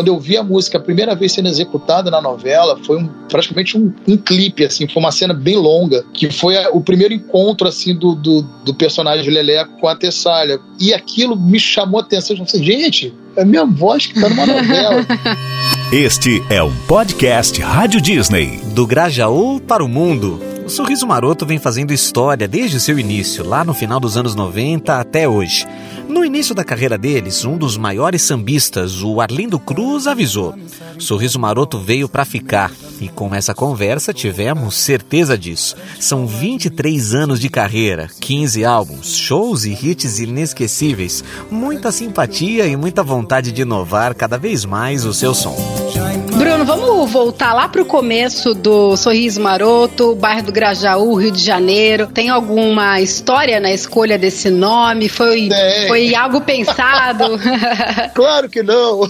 Quando eu vi a música a primeira vez sendo executada na novela, foi um, praticamente um, um clipe, assim, foi uma cena bem longa, que foi a, o primeiro encontro, assim, do, do, do personagem Lelé com a Tessália. E aquilo me chamou a atenção. Eu falei, gente, é a minha voz que tá numa novela. Este é o podcast Rádio Disney. Do Grajaú para o mundo. O Sorriso Maroto vem fazendo história desde seu início, lá no final dos anos 90 até hoje. No início da carreira deles, um dos maiores sambistas, o Arlindo Cruz, avisou: Sorriso Maroto veio para ficar. E com essa conversa tivemos certeza disso. São 23 anos de carreira, 15 álbuns, shows e hits inesquecíveis, muita simpatia e muita vontade de inovar cada vez mais o seu som. Bruno, vamos voltar lá pro começo do Sorriso Maroto, bairro do Grajaú, Rio de Janeiro. Tem alguma história na escolha desse nome? Foi, foi algo pensado? claro que não.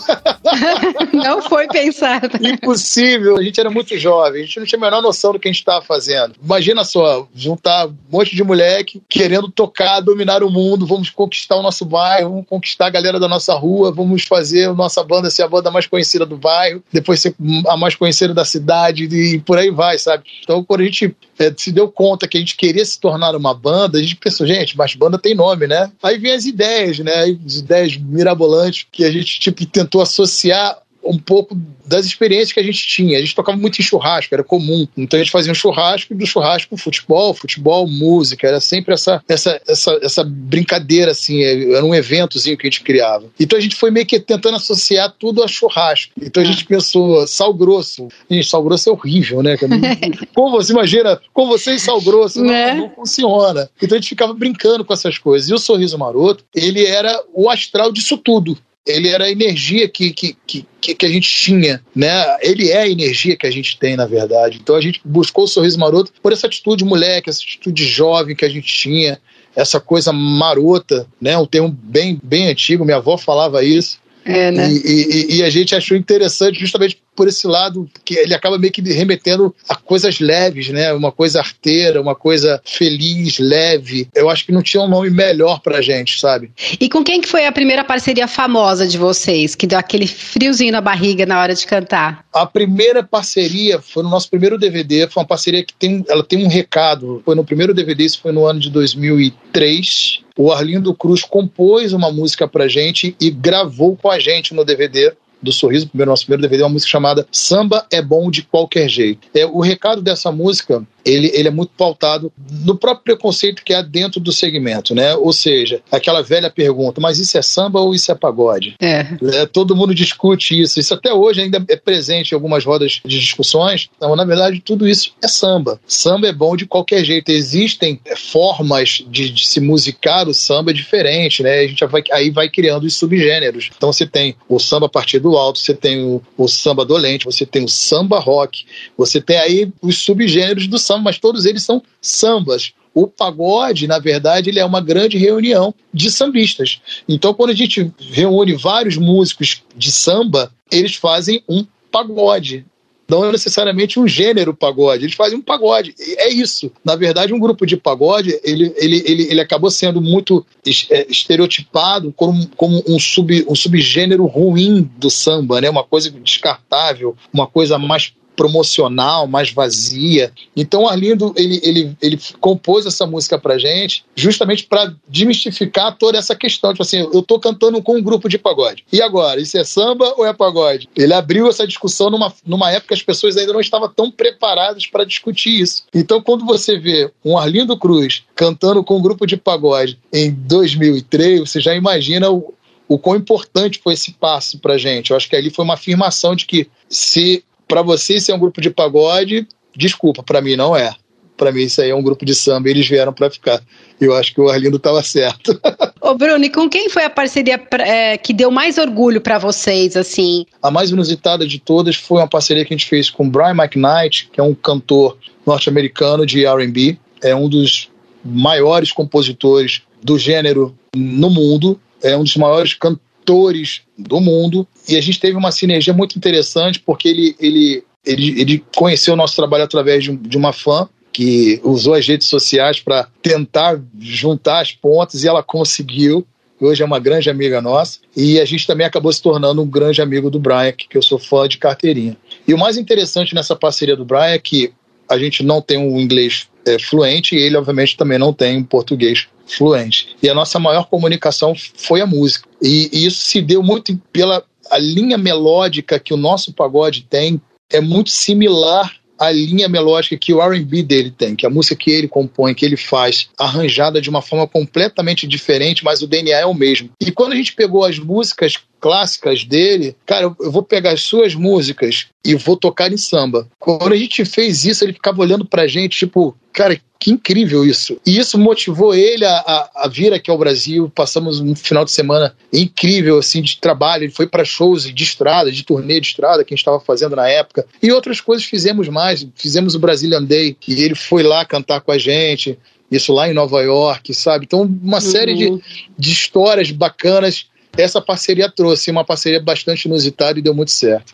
não foi pensado. Impossível. A gente era muito jovem, a gente não tinha a menor noção do que a gente estava fazendo. Imagina só, juntar um monte de moleque querendo tocar, dominar o mundo, vamos conquistar o nosso bairro, vamos conquistar a galera da nossa rua, vamos fazer a nossa banda ser a banda mais conhecida do bairro, depois ser a mais conhecida da cidade e por aí vai, sabe? Então, quando a gente é, se deu conta que a gente queria se tornar uma banda, a gente pensou, gente, mas banda tem nome, né? Aí vem as ideias, né? As ideias mirabolantes que a gente tipo, tentou associar um pouco das experiências que a gente tinha. A gente tocava muito em churrasco, era comum. Então a gente fazia um churrasco e do churrasco futebol, futebol, música. Era sempre essa, essa, essa, essa brincadeira, assim. É, era um eventozinho que a gente criava. Então a gente foi meio que tentando associar tudo a churrasco. Então a gente pensou, sal grosso. Gente, sal grosso é horrível, né? Como você imagina, com você e sal grosso, não, né? não funciona. Então a gente ficava brincando com essas coisas. E o Sorriso Maroto, ele era o astral disso tudo ele era a energia que, que, que, que, a gente tinha, né? Ele é a energia que a gente tem, na verdade. Então a gente buscou o sorriso maroto por essa atitude moleque, essa atitude jovem que a gente tinha, essa coisa marota, né? Um termo bem, bem antigo, minha avó falava isso. É, né? E, e, e, a gente achou interessante justamente por esse lado que ele acaba meio que remetendo a coisas leves, né? Uma coisa arteira, uma coisa feliz, leve. Eu acho que não tinha um nome melhor pra gente, sabe? E com quem que foi a primeira parceria famosa de vocês, que deu aquele friozinho na barriga na hora de cantar? A primeira parceria foi no nosso primeiro DVD, foi uma parceria que tem, ela tem um recado. Foi no primeiro DVD, isso foi no ano de 2003 o Arlindo Cruz compôs uma música pra gente e gravou com a gente no DVD do Sorriso, primeiro, nosso primeiro DVD, uma música chamada Samba é Bom de Qualquer Jeito. É, o recado dessa música ele, ele é muito pautado no próprio preconceito que há dentro do segmento, né? Ou seja, aquela velha pergunta, mas isso é samba ou isso é pagode? É. é todo mundo discute isso. Isso até hoje ainda é presente em algumas rodas de discussões. Então, na verdade, tudo isso é samba. Samba é bom de qualquer jeito. Existem é, formas de, de se musicar o samba diferente, né? A gente vai, aí vai criando os subgêneros. Então, você tem o samba a partir do alto, você tem o, o samba dolente, você tem o samba rock, você tem aí os subgêneros do samba, mas todos eles são sambas. O pagode, na verdade, ele é uma grande reunião de sambistas. Então, quando a gente reúne vários músicos de samba, eles fazem um pagode não é necessariamente um gênero pagode, eles fazem um pagode. É isso. Na verdade, um grupo de pagode, ele, ele, ele, ele acabou sendo muito é, estereotipado como, como um, sub, um subgênero ruim do samba, né? uma coisa descartável, uma coisa mais promocional, mais vazia. Então Arlindo ele, ele, ele compôs essa música pra gente justamente para demistificar toda essa questão. Tipo assim, eu tô cantando com um grupo de pagode. E agora, isso é samba ou é pagode? Ele abriu essa discussão numa, numa época que as pessoas ainda não estavam tão preparadas para discutir isso. Então quando você vê um Arlindo Cruz cantando com um grupo de pagode em 2003, você já imagina o, o quão importante foi esse passo pra gente. Eu acho que ali foi uma afirmação de que se para você isso é um grupo de pagode, desculpa, para mim não é. Para mim isso aí é um grupo de samba eles vieram para ficar. Eu acho que o Arlindo estava certo. Ô Bruno, e com quem foi a parceria é, que deu mais orgulho para vocês, assim? A mais inusitada de todas foi uma parceria que a gente fez com Brian McKnight, que é um cantor norte-americano de R&B, é um dos maiores compositores do gênero no mundo, é um dos maiores cantores atores do mundo. E a gente teve uma sinergia muito interessante porque ele, ele, ele, ele conheceu o nosso trabalho através de, de uma fã que usou as redes sociais para tentar juntar as pontas e ela conseguiu. hoje é uma grande amiga nossa, e a gente também acabou se tornando um grande amigo do Brian, que eu sou fã de carteirinha. E o mais interessante nessa parceria do Brian é que a gente não tem um inglês é, fluente e ele, obviamente, também não tem um português fluente. E a nossa maior comunicação foi a música. E, e isso se deu muito pela a linha melódica que o nosso pagode tem, é muito similar à linha melódica que o R&B dele tem, que é a música que ele compõe, que ele faz, arranjada de uma forma completamente diferente, mas o DNA é o mesmo. E quando a gente pegou as músicas clássicas dele, cara, eu vou pegar as suas músicas e vou tocar em samba. Quando a gente fez isso, ele ficava olhando pra gente, tipo, cara, que incrível isso. E isso motivou ele a, a, a, vir aqui ao Brasil. Passamos um final de semana incrível, assim, de trabalho. Ele foi para shows de estrada, de turnê de estrada que a gente estava fazendo na época. E outras coisas fizemos mais. Fizemos o Brazilian Day e ele foi lá cantar com a gente. Isso lá em Nova York, sabe? Então, uma uhum. série de, de histórias bacanas essa parceria trouxe uma parceria bastante inusitada e deu muito certo.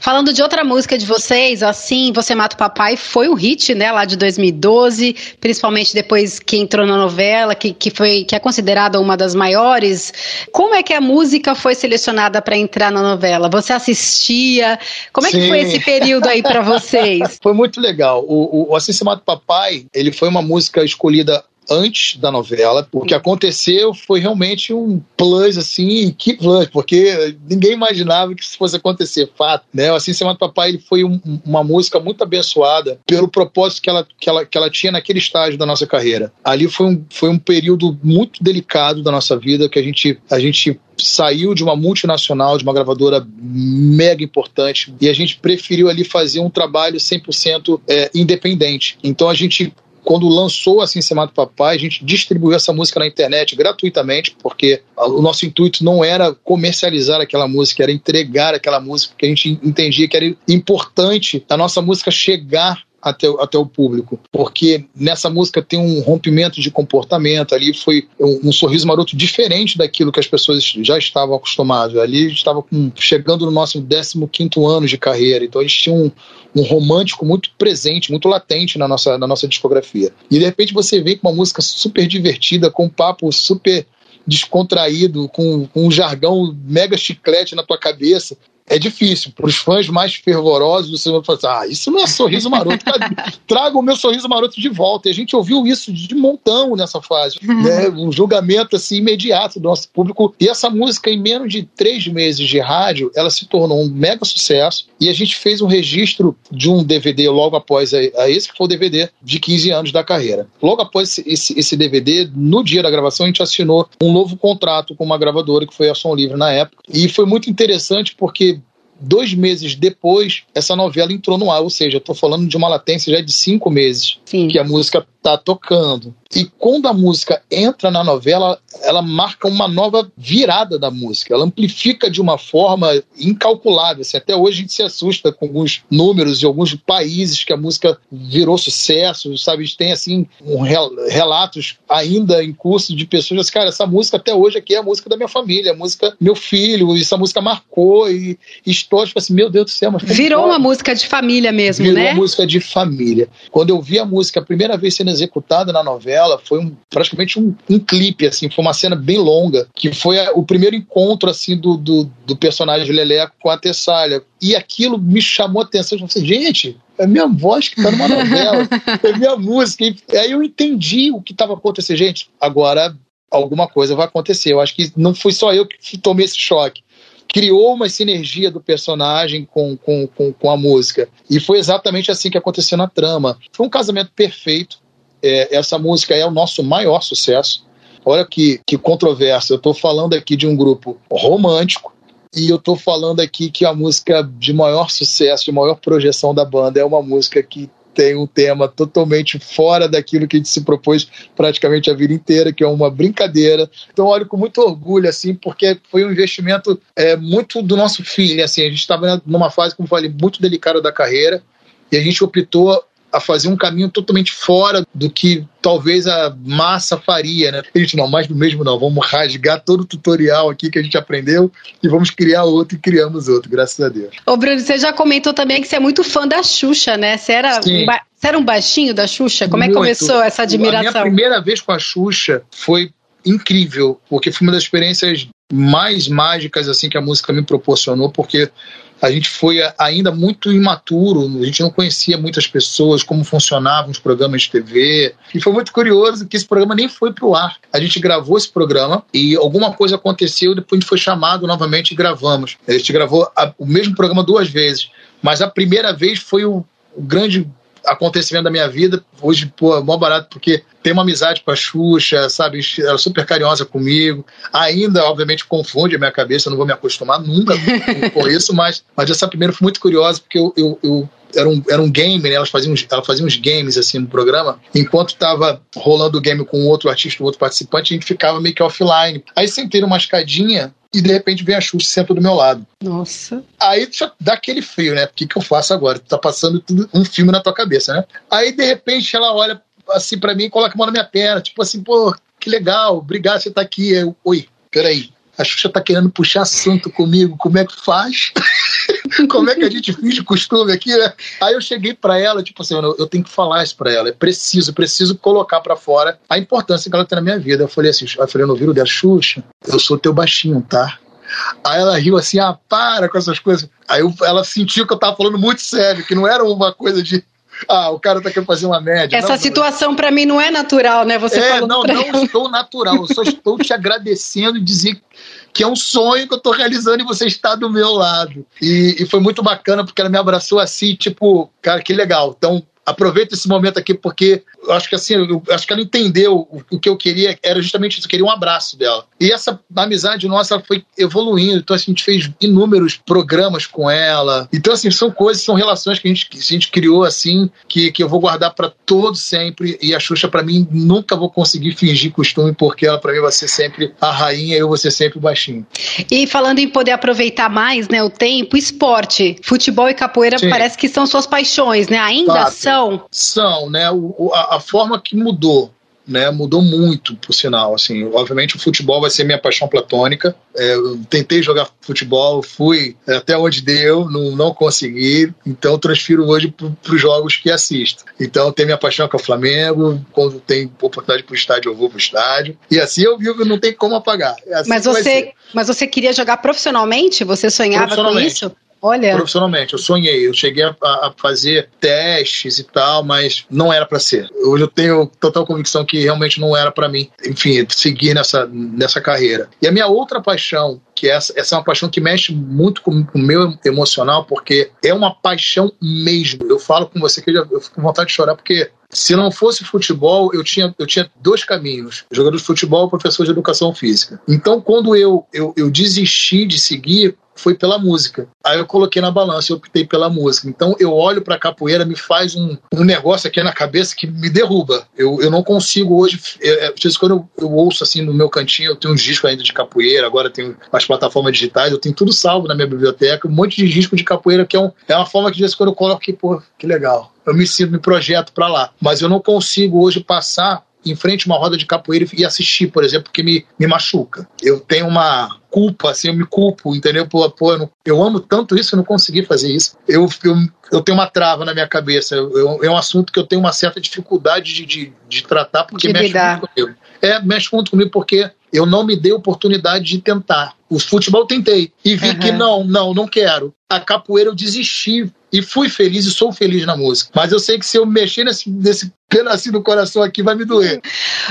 Falando de outra música de vocês, assim, Você Mata o Papai foi um hit, né, lá de 2012, principalmente depois que entrou na novela, que, que, foi, que é considerada uma das maiores. Como é que a música foi selecionada para entrar na novela? Você assistia? Como é Sim. que foi esse período aí para vocês? foi muito legal. O, o Assim Se Mata o Papai, ele foi uma música escolhida antes da novela. O que aconteceu foi realmente um plus, assim, que plus, porque ninguém imaginava que isso fosse acontecer, fato, né? Assim, Semana Papai ele foi um, uma música muito abençoada pelo propósito que ela, que, ela, que ela tinha naquele estágio da nossa carreira. Ali foi um, foi um período muito delicado da nossa vida, que a gente, a gente saiu de uma multinacional, de uma gravadora mega importante, e a gente preferiu ali fazer um trabalho 100% é, independente. Então a gente quando lançou Assim Se Mata Papai, a gente distribuiu essa música na internet gratuitamente, porque o nosso intuito não era comercializar aquela música, era entregar aquela música, porque a gente entendia que era importante a nossa música chegar até, até o público, porque nessa música tem um rompimento de comportamento, ali foi um, um sorriso maroto diferente daquilo que as pessoas já estavam acostumadas. Ali estava chegando no nosso 15 ano de carreira, então a gente tinha um, um romântico muito presente, muito latente na nossa, na nossa discografia. E de repente você vem com uma música super divertida, com um papo super descontraído, com, com um jargão mega chiclete na tua cabeça é difícil. Para os fãs mais fervorosos, você vai falar assim, ah, isso não é sorriso maroto. Traga o meu sorriso maroto de volta. E a gente ouviu isso de montão nessa fase. Uhum. Né? Um julgamento assim, imediato do nosso público. E essa música, em menos de três meses de rádio, ela se tornou um mega sucesso. E a gente fez um registro de um DVD logo após a, a esse, que foi o DVD de 15 anos da carreira. Logo após esse, esse DVD, no dia da gravação, a gente assinou um novo contrato com uma gravadora que foi a Som Livre na época. E foi muito interessante porque dois meses depois, essa novela entrou no ar, ou seja, eu estou falando de uma latência já de cinco meses Sim. que a música está tocando. E quando a música entra na novela, ela marca uma nova virada da música. Ela amplifica de uma forma incalculável. Assim, até hoje a gente se assusta com alguns números de alguns países que a música virou sucesso, sabe? A gente tem assim um rel relatos ainda em curso de pessoas assim, cara, essa música até hoje aqui é a música da minha família, a música meu filho, essa música marcou e histórias tipo assim, meu Deus do céu, mas virou uma música de família mesmo, virou né? Virou uma música de família. Quando eu vi a música a primeira vez sendo executada na novela, foi um, praticamente um, um clipe, assim, foi uma cena bem longa, que foi a, o primeiro encontro, assim, do, do, do personagem Leleco com a Tessália. E aquilo me chamou a atenção. Eu falei, gente, é minha voz que tá numa novela, é minha música. E aí eu entendi o que estava acontecendo. Gente, agora alguma coisa vai acontecer. Eu acho que não fui só eu que tomei esse choque criou uma sinergia do personagem com, com, com, com, a música. E foi exatamente assim que aconteceu na trama. Foi um casamento perfeito. É, essa música é o nosso maior sucesso. Olha que, que controverso. Eu estou falando aqui de um grupo romântico e eu estou falando aqui que a música de maior sucesso, de maior projeção da banda é uma música que tem um tema totalmente fora daquilo que a gente se propôs praticamente a vida inteira, que é uma brincadeira. Então, olho com muito orgulho, assim, porque foi um investimento é, muito do nosso filho. Assim, a gente estava numa fase, como falei, muito delicada da carreira e a gente optou a fazer um caminho totalmente fora do que talvez a massa faria, né? A gente não, mais do mesmo não, vamos rasgar todo o tutorial aqui que a gente aprendeu e vamos criar outro e criamos outro, graças a Deus. Ô Bruno, você já comentou também que você é muito fã da Xuxa, né? Você era, um você era um baixinho da Xuxa? Como muito. é que começou essa admiração? A minha primeira vez com a Xuxa foi incrível, porque foi uma das experiências mais mágicas assim que a música me proporcionou, porque a gente foi ainda muito imaturo, a gente não conhecia muitas pessoas, como funcionavam os programas de TV. E foi muito curioso que esse programa nem foi para o ar. A gente gravou esse programa e alguma coisa aconteceu, depois a gente foi chamado novamente e gravamos. A gente gravou a, o mesmo programa duas vezes, mas a primeira vez foi o, o grande acontecimento da minha vida. Hoje, pô, é mó barato, porque tem uma amizade com a Xuxa, sabe? Ela é super carinhosa comigo. Ainda, obviamente, confunde a minha cabeça, eu não vou me acostumar nunca com isso, mas, mas essa primeira foi muito curiosa, porque eu, eu, eu era um, era um game, né? Elas faziam, ela fazia uns games assim no programa. Enquanto estava rolando o game com outro artista, outro participante, a gente ficava meio que offline. Aí sentei numa escadinha e de repente vem a Xuxa e senta do meu lado. Nossa. Aí dá aquele frio, né? O que, que eu faço agora? Tá passando tudo, um filme na tua cabeça, né? Aí de repente ela olha assim para mim e coloca a mão na minha perna, tipo assim, pô, que legal, obrigado, você tá aqui. Eu, Oi, peraí. A Xuxa tá querendo puxar assunto comigo, como é que faz? como é que a gente finge costume aqui, né? Aí eu cheguei para ela, tipo assim, eu, eu, tenho que falar isso para ela, é preciso, preciso colocar para fora a importância que ela tem na minha vida. Eu falei assim, eu falei no ouvido dela, Xuxa, eu sou teu baixinho, tá? Aí ela riu assim, ah, para com essas coisas. Aí eu, ela sentiu que eu tava falando muito sério, que não era uma coisa de ah, o cara tá querendo fazer uma média. Essa não, situação para mim não é natural, né? Você é, não, não ela. estou natural. Eu só estou te agradecendo e dizer que é um sonho que eu estou realizando e você está do meu lado. E, e foi muito bacana porque ela me abraçou assim, tipo, cara, que legal. Então, aproveito esse momento aqui porque eu acho que assim, eu acho que ela entendeu o, o, que eu queria, era justamente isso, eu queria um abraço dela. E essa amizade nossa foi evoluindo, então assim, a gente fez inúmeros programas com ela. Então assim, são coisas, são relações que a gente, que a gente criou assim, que, que eu vou guardar para todos sempre e a Xuxa para mim nunca vou conseguir fingir costume porque ela para mim vai ser sempre a rainha e eu vou ser sempre o baixinho. E falando em poder aproveitar mais, né, o tempo, esporte, futebol e capoeira Sim. parece que são suas paixões, né? Ainda Fato. são? São, né? O, a, a forma que mudou né, mudou muito, por sinal. Assim, obviamente o futebol vai ser minha paixão platônica. É, eu tentei jogar futebol, fui até onde deu, não, não consegui. Então transfiro hoje para os jogos que assisto. Então tem minha paixão com o Flamengo. Quando tem oportunidade para o estádio, eu vou para o estádio. E assim eu vivo, não tem como apagar. É assim mas você, mas você queria jogar profissionalmente? Você sonhava com isso? Olha. Profissionalmente, eu sonhei. Eu cheguei a, a fazer testes e tal, mas não era para ser. Hoje eu tenho total convicção que realmente não era para mim, enfim, seguir nessa, nessa carreira. E a minha outra paixão, que essa, essa é uma paixão que mexe muito com, o meu emocional, porque é uma paixão mesmo. Eu falo com você que eu, já, eu fico com vontade de chorar, porque se não fosse futebol, eu tinha, eu tinha dois caminhos: jogador de futebol, professor de educação física. Então, quando eu, eu, eu desisti de seguir, foi pela música. Aí eu coloquei na balança, eu optei pela música. Então eu olho para capoeira, me faz um, um negócio aqui na cabeça que me derruba. Eu, eu não consigo hoje. É, quando eu, eu, ouço assim no meu cantinho, eu tenho uns discos ainda de capoeira, agora tenho as plataformas digitais, eu tenho tudo salvo na minha biblioteca, um monte de disco de capoeira, que é, um, é uma forma que de vez em quando eu coloco aqui, pô, que legal. Eu me sinto, me projeto para lá. Mas eu não consigo hoje passar em frente a uma roda de capoeira e assistir, por exemplo, porque me, me machuca. Eu tenho uma culpa, assim, eu me culpo, entendeu? Pô, pô eu, não, eu, amo tanto isso, eu não consegui fazer isso. Eu, eu, eu tenho uma trava na minha cabeça. Eu, é um assunto que eu tenho uma certa dificuldade de, de, de tratar, porque de mexe lidar. muito comigo. É, mexe muito comigo porque eu não me dei oportunidade de tentar. O futebol tentei e vi uhum. que não, não, não quero. A capoeira eu desisti e fui feliz e sou feliz na música. Mas eu sei que se eu mexer nesse, nesse pedacinho do coração aqui, vai me doer.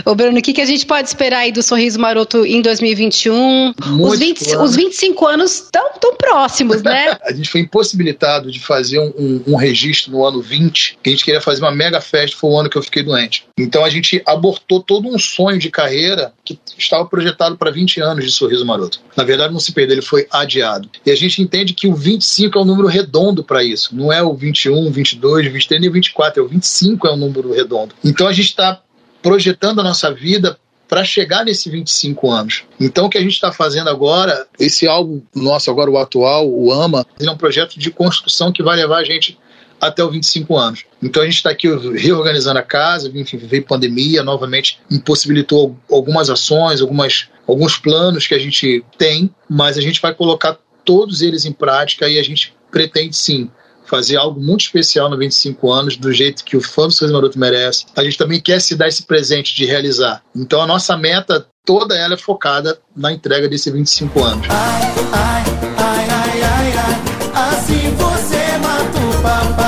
Ô, Bruno, o que, que a gente pode esperar aí do Sorriso Maroto em 2021? os, 20, os 25 anos estão tão próximos, né? a gente foi impossibilitado de fazer um, um, um, registro no ano 20, que a gente queria fazer uma mega festa, foi o ano que eu fiquei doente. Então a gente abortou todo um sonho de carreira que estava projetado para 20 anos de Sorriso Maroto. Na verdade, não se perdeu, ele foi adiado. E a gente entende que o 25 é um número redondo para isso. Não é o 21, 22, 23 nem o 24, é o 25 é um número redondo. Então a gente está projetando a nossa vida para chegar nesse 25 anos. Então, o que a gente está fazendo agora, esse álbum nosso, agora o atual, o AMA, é um projeto de construção que vai levar a gente até os 25 anos. Então a gente está aqui reorganizando a casa, enfim, veio pandemia, novamente impossibilitou algumas ações, algumas, alguns planos que a gente tem, mas a gente vai colocar todos eles em prática e a gente pretende sim fazer algo muito especial no 25 anos, do jeito que o fã do Sorriso Maroto merece. A gente também quer se dar esse presente de realizar. Então a nossa meta toda ela é focada na entrega desse 25 anos. Ai, ai, ai, ai, ai, ai, assim você mata o papai.